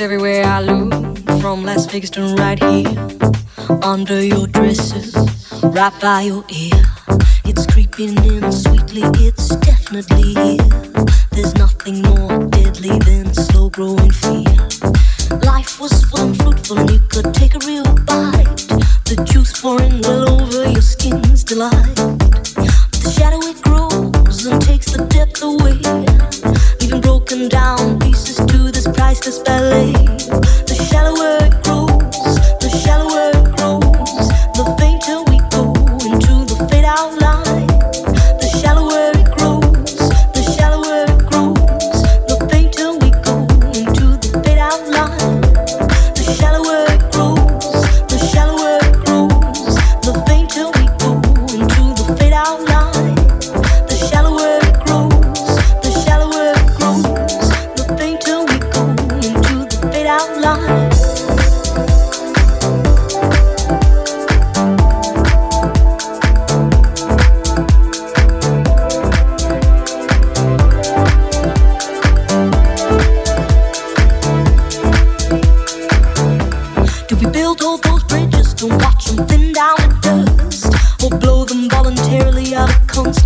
everywhere I look, from Las Vegas to right here. Under your dresses, right by your ear. It's creeping in sweetly, it's definitely here. There's nothing more deadly than slow growing fear. Life was full and fruitful, and you could take a real bite. The juice pouring well over your skin's delight.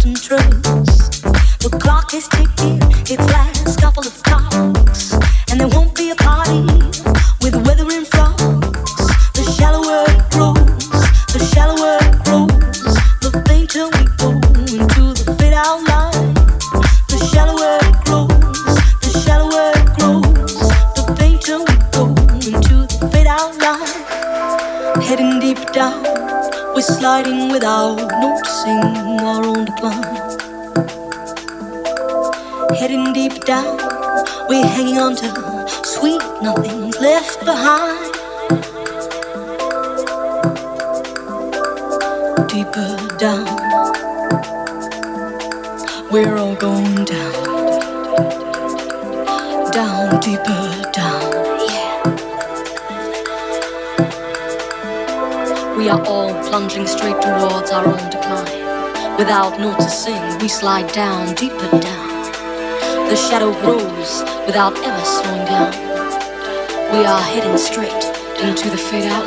distant truth. Slide down, deeper down. The shadow grows without ever slowing down. We are heading straight into the fade out